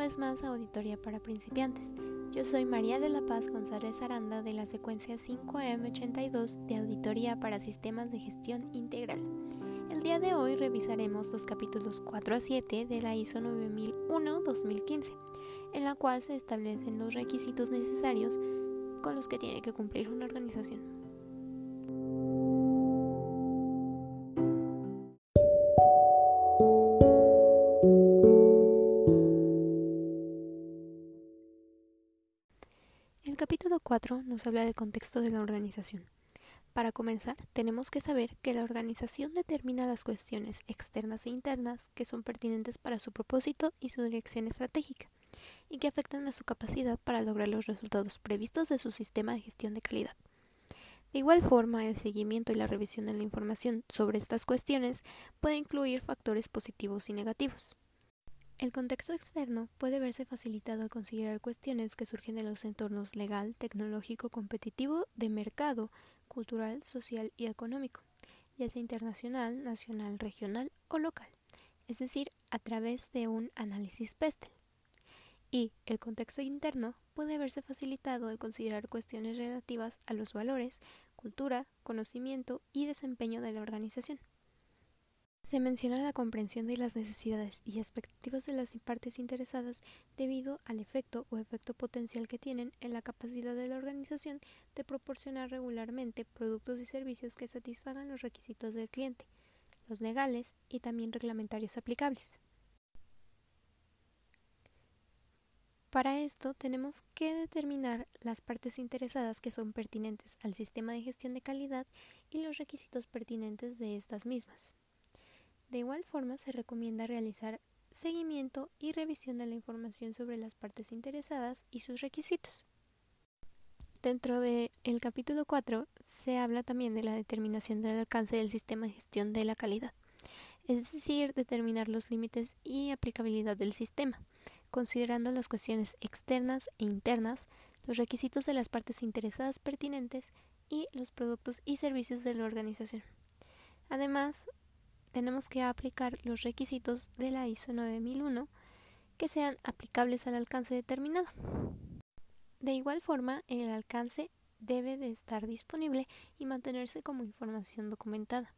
vez más a Auditoría para Principiantes. Yo soy María de la Paz González Aranda de la secuencia 5M82 de Auditoría para Sistemas de Gestión Integral. El día de hoy revisaremos los capítulos 4 a 7 de la ISO 9001-2015, en la cual se establecen los requisitos necesarios con los que tiene que cumplir una organización. 4 nos habla del contexto de la organización. Para comenzar, tenemos que saber que la organización determina las cuestiones externas e internas que son pertinentes para su propósito y su dirección estratégica, y que afectan a su capacidad para lograr los resultados previstos de su sistema de gestión de calidad. De igual forma, el seguimiento y la revisión de la información sobre estas cuestiones puede incluir factores positivos y negativos. El contexto externo puede verse facilitado al considerar cuestiones que surgen de los entornos legal, tecnológico, competitivo, de mercado, cultural, social y económico, ya sea internacional, nacional, regional o local, es decir, a través de un análisis PESTEL. Y el contexto interno puede verse facilitado al considerar cuestiones relativas a los valores, cultura, conocimiento y desempeño de la organización. Se menciona la comprensión de las necesidades y expectativas de las partes interesadas debido al efecto o efecto potencial que tienen en la capacidad de la organización de proporcionar regularmente productos y servicios que satisfagan los requisitos del cliente, los legales y también reglamentarios aplicables. Para esto tenemos que determinar las partes interesadas que son pertinentes al sistema de gestión de calidad y los requisitos pertinentes de estas mismas. De igual forma, se recomienda realizar seguimiento y revisión de la información sobre las partes interesadas y sus requisitos. Dentro del capítulo 4 se habla también de la determinación del alcance del sistema de gestión de la calidad, es decir, determinar los límites y aplicabilidad del sistema, considerando las cuestiones externas e internas, los requisitos de las partes interesadas pertinentes y los productos y servicios de la organización. Además, tenemos que aplicar los requisitos de la ISO 9001 que sean aplicables al alcance determinado. De igual forma, el alcance debe de estar disponible y mantenerse como información documentada.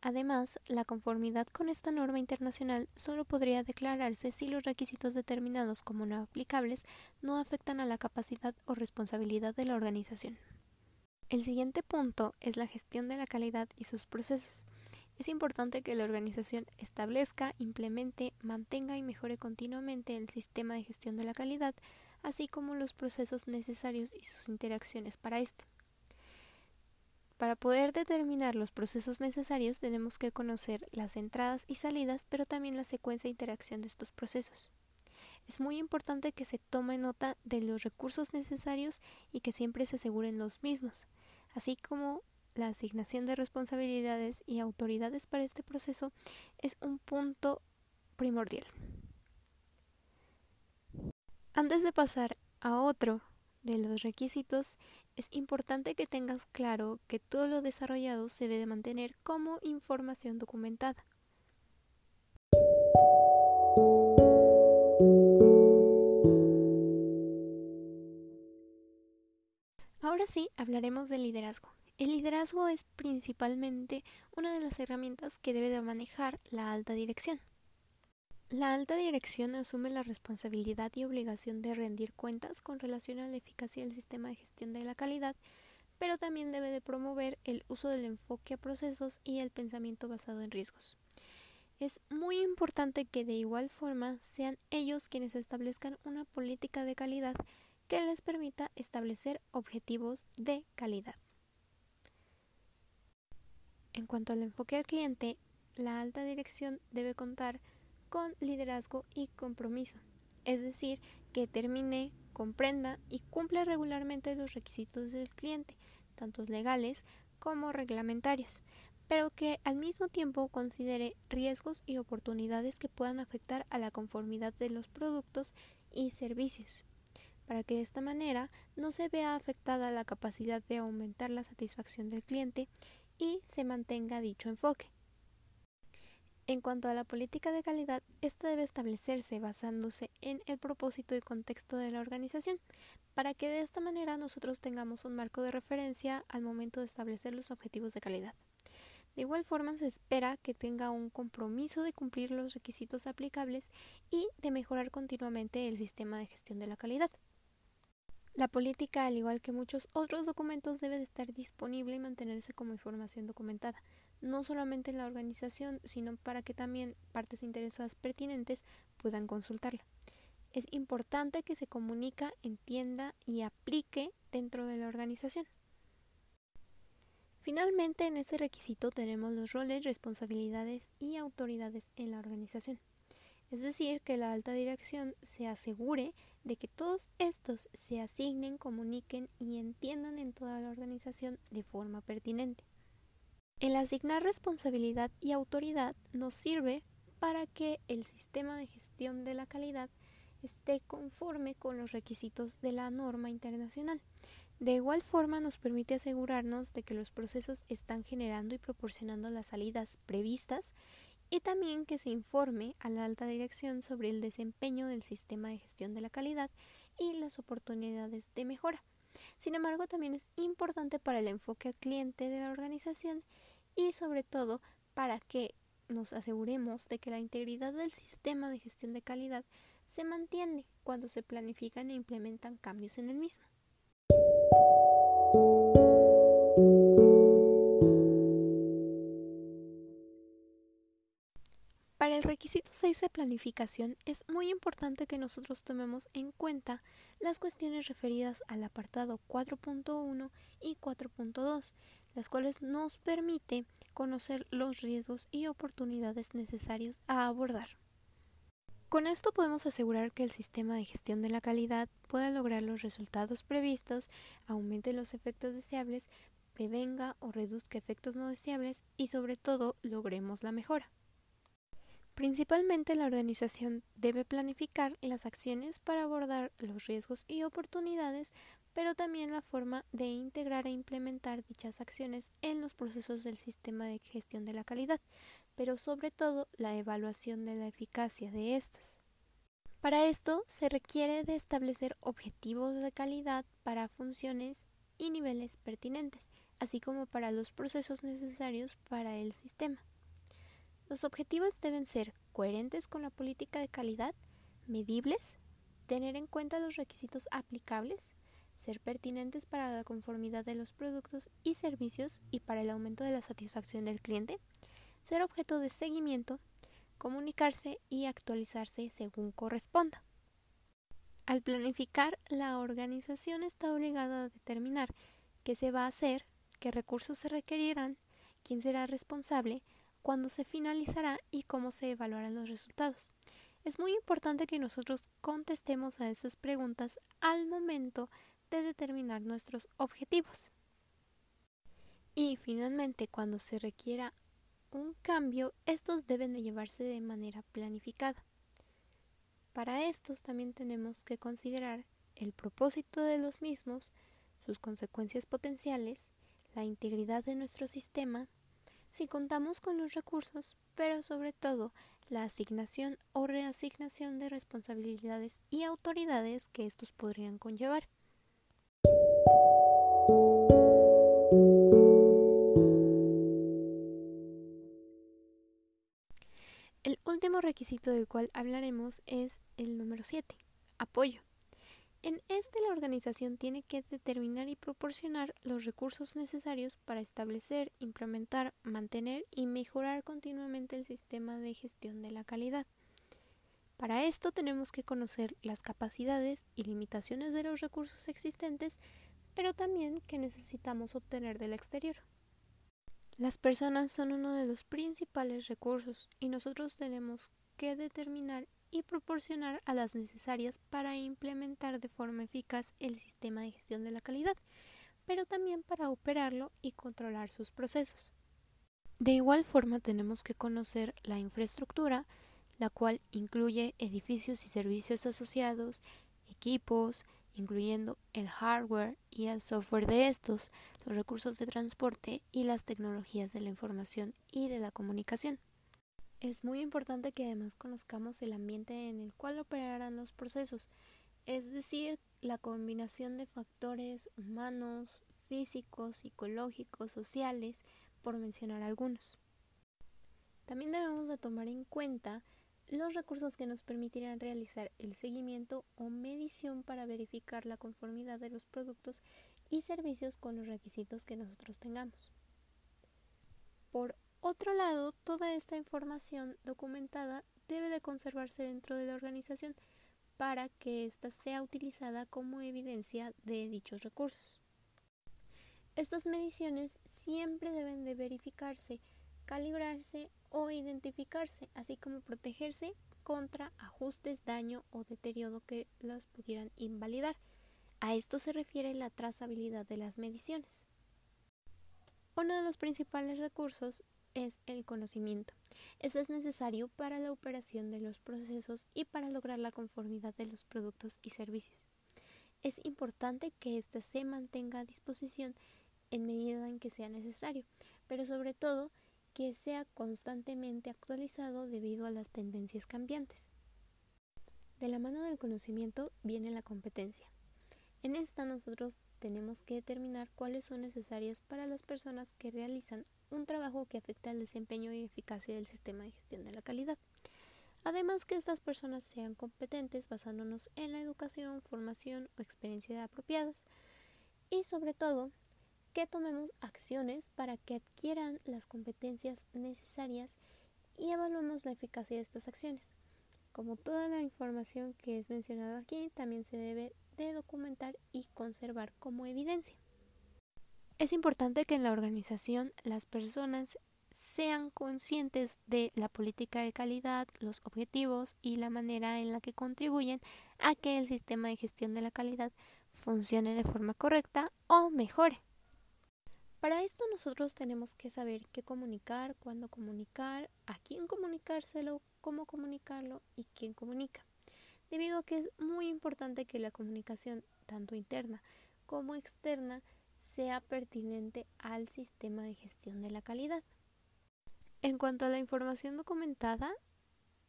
Además, la conformidad con esta norma internacional solo podría declararse si los requisitos determinados como no aplicables no afectan a la capacidad o responsabilidad de la organización. El siguiente punto es la gestión de la calidad y sus procesos. Es importante que la organización establezca, implemente, mantenga y mejore continuamente el sistema de gestión de la calidad, así como los procesos necesarios y sus interacciones para este. Para poder determinar los procesos necesarios tenemos que conocer las entradas y salidas, pero también la secuencia de interacción de estos procesos. Es muy importante que se tome nota de los recursos necesarios y que siempre se aseguren los mismos, así como la asignación de responsabilidades y autoridades para este proceso es un punto primordial. Antes de pasar a otro de los requisitos, es importante que tengas claro que todo lo desarrollado se debe mantener como información documentada. Ahora sí, hablaremos del liderazgo. El liderazgo es principalmente una de las herramientas que debe de manejar la alta dirección. La alta dirección asume la responsabilidad y obligación de rendir cuentas con relación a la eficacia del sistema de gestión de la calidad, pero también debe de promover el uso del enfoque a procesos y el pensamiento basado en riesgos. Es muy importante que de igual forma sean ellos quienes establezcan una política de calidad que les permita establecer objetivos de calidad. En cuanto al enfoque al cliente, la alta dirección debe contar con liderazgo y compromiso, es decir, que termine, comprenda y cumpla regularmente los requisitos del cliente, tanto legales como reglamentarios, pero que al mismo tiempo considere riesgos y oportunidades que puedan afectar a la conformidad de los productos y servicios, para que de esta manera no se vea afectada la capacidad de aumentar la satisfacción del cliente y se mantenga dicho enfoque. En cuanto a la política de calidad, esta debe establecerse basándose en el propósito y contexto de la organización, para que de esta manera nosotros tengamos un marco de referencia al momento de establecer los objetivos de calidad. De igual forma, se espera que tenga un compromiso de cumplir los requisitos aplicables y de mejorar continuamente el sistema de gestión de la calidad. La política, al igual que muchos otros documentos, debe de estar disponible y mantenerse como información documentada, no solamente en la organización, sino para que también partes interesadas pertinentes puedan consultarla. Es importante que se comunica, entienda y aplique dentro de la organización. Finalmente, en este requisito tenemos los roles, responsabilidades y autoridades en la organización. Es decir, que la alta dirección se asegure de que todos estos se asignen, comuniquen y entiendan en toda la organización de forma pertinente. El asignar responsabilidad y autoridad nos sirve para que el sistema de gestión de la calidad esté conforme con los requisitos de la norma internacional. De igual forma nos permite asegurarnos de que los procesos están generando y proporcionando las salidas previstas y también que se informe a la alta dirección sobre el desempeño del sistema de gestión de la calidad y las oportunidades de mejora. Sin embargo, también es importante para el enfoque al cliente de la organización y sobre todo para que nos aseguremos de que la integridad del sistema de gestión de calidad se mantiene cuando se planifican e implementan cambios en el mismo. Para el requisito 6 de planificación es muy importante que nosotros tomemos en cuenta las cuestiones referidas al apartado 4.1 y 4.2, las cuales nos permite conocer los riesgos y oportunidades necesarios a abordar. Con esto podemos asegurar que el sistema de gestión de la calidad pueda lograr los resultados previstos, aumente los efectos deseables, prevenga o reduzca efectos no deseables y sobre todo logremos la mejora. Principalmente la organización debe planificar las acciones para abordar los riesgos y oportunidades, pero también la forma de integrar e implementar dichas acciones en los procesos del sistema de gestión de la calidad, pero sobre todo la evaluación de la eficacia de estas. Para esto se requiere de establecer objetivos de calidad para funciones y niveles pertinentes, así como para los procesos necesarios para el sistema. Los objetivos deben ser coherentes con la política de calidad, medibles, tener en cuenta los requisitos aplicables, ser pertinentes para la conformidad de los productos y servicios y para el aumento de la satisfacción del cliente, ser objeto de seguimiento, comunicarse y actualizarse según corresponda. Al planificar, la organización está obligada a determinar qué se va a hacer, qué recursos se requerirán, quién será responsable, cuándo se finalizará y cómo se evaluarán los resultados. Es muy importante que nosotros contestemos a esas preguntas al momento de determinar nuestros objetivos. Y finalmente, cuando se requiera un cambio, estos deben de llevarse de manera planificada. Para estos también tenemos que considerar el propósito de los mismos, sus consecuencias potenciales, la integridad de nuestro sistema, si contamos con los recursos, pero sobre todo la asignación o reasignación de responsabilidades y autoridades que estos podrían conllevar. El último requisito del cual hablaremos es el número 7, apoyo. En este la organización tiene que determinar y proporcionar los recursos necesarios para establecer, implementar, mantener y mejorar continuamente el sistema de gestión de la calidad. Para esto tenemos que conocer las capacidades y limitaciones de los recursos existentes, pero también que necesitamos obtener del exterior. Las personas son uno de los principales recursos y nosotros tenemos que determinar y proporcionar a las necesarias para implementar de forma eficaz el sistema de gestión de la calidad, pero también para operarlo y controlar sus procesos. De igual forma tenemos que conocer la infraestructura, la cual incluye edificios y servicios asociados, equipos, incluyendo el hardware y el software de estos, los recursos de transporte y las tecnologías de la información y de la comunicación. Es muy importante que además conozcamos el ambiente en el cual operarán los procesos, es decir, la combinación de factores humanos, físicos, psicológicos, sociales, por mencionar algunos. También debemos de tomar en cuenta los recursos que nos permitirán realizar el seguimiento o medición para verificar la conformidad de los productos y servicios con los requisitos que nosotros tengamos. Por otro lado, toda esta información documentada debe de conservarse dentro de la organización para que ésta sea utilizada como evidencia de dichos recursos. Estas mediciones siempre deben de verificarse, calibrarse o identificarse, así como protegerse contra ajustes, daño o deterioro que las pudieran invalidar. A esto se refiere la trazabilidad de las mediciones. Uno de los principales recursos es el conocimiento. Eso es necesario para la operación de los procesos y para lograr la conformidad de los productos y servicios. Es importante que éste se mantenga a disposición en medida en que sea necesario, pero sobre todo que sea constantemente actualizado debido a las tendencias cambiantes. De la mano del conocimiento viene la competencia. En esta nosotros tenemos que determinar cuáles son necesarias para las personas que realizan un trabajo que afecta al desempeño y eficacia del sistema de gestión de la calidad. Además que estas personas sean competentes basándonos en la educación, formación o experiencia apropiadas y sobre todo que tomemos acciones para que adquieran las competencias necesarias y evaluemos la eficacia de estas acciones. Como toda la información que es mencionada aquí, también se debe de documentar y conservar como evidencia. Es importante que en la organización las personas sean conscientes de la política de calidad, los objetivos y la manera en la que contribuyen a que el sistema de gestión de la calidad funcione de forma correcta o mejore. Para esto nosotros tenemos que saber qué comunicar, cuándo comunicar, a quién comunicárselo, cómo comunicarlo y quién comunica. Debido a que es muy importante que la comunicación, tanto interna como externa, sea pertinente al sistema de gestión de la calidad. En cuanto a la información documentada,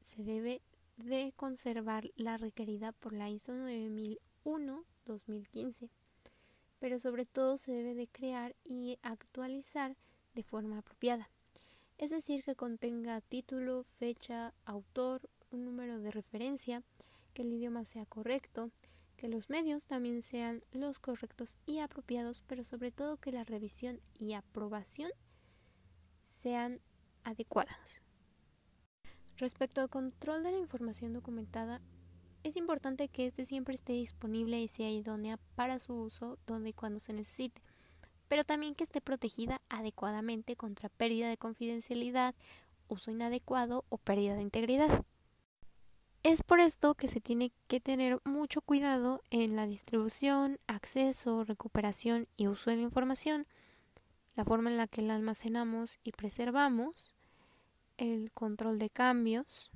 se debe de conservar la requerida por la ISO 9001-2015, pero sobre todo se debe de crear y actualizar de forma apropiada, es decir, que contenga título, fecha, autor, un número de referencia, que el idioma sea correcto, que los medios también sean los correctos y apropiados, pero sobre todo que la revisión y aprobación sean adecuadas. Respecto al control de la información documentada, es importante que éste siempre esté disponible y sea idónea para su uso donde y cuando se necesite, pero también que esté protegida adecuadamente contra pérdida de confidencialidad, uso inadecuado o pérdida de integridad. Es por esto que se tiene que tener mucho cuidado en la distribución, acceso, recuperación y uso de la información, la forma en la que la almacenamos y preservamos, el control de cambios,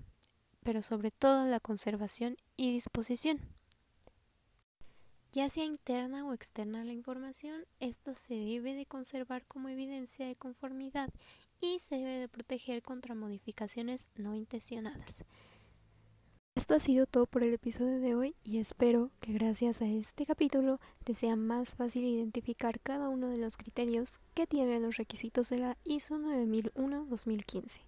pero sobre todo la conservación y disposición. Ya sea interna o externa la información, esta se debe de conservar como evidencia de conformidad y se debe de proteger contra modificaciones no intencionadas. Esto ha sido todo por el episodio de hoy y espero que gracias a este capítulo te sea más fácil identificar cada uno de los criterios que tienen los requisitos de la ISO 9001-2015.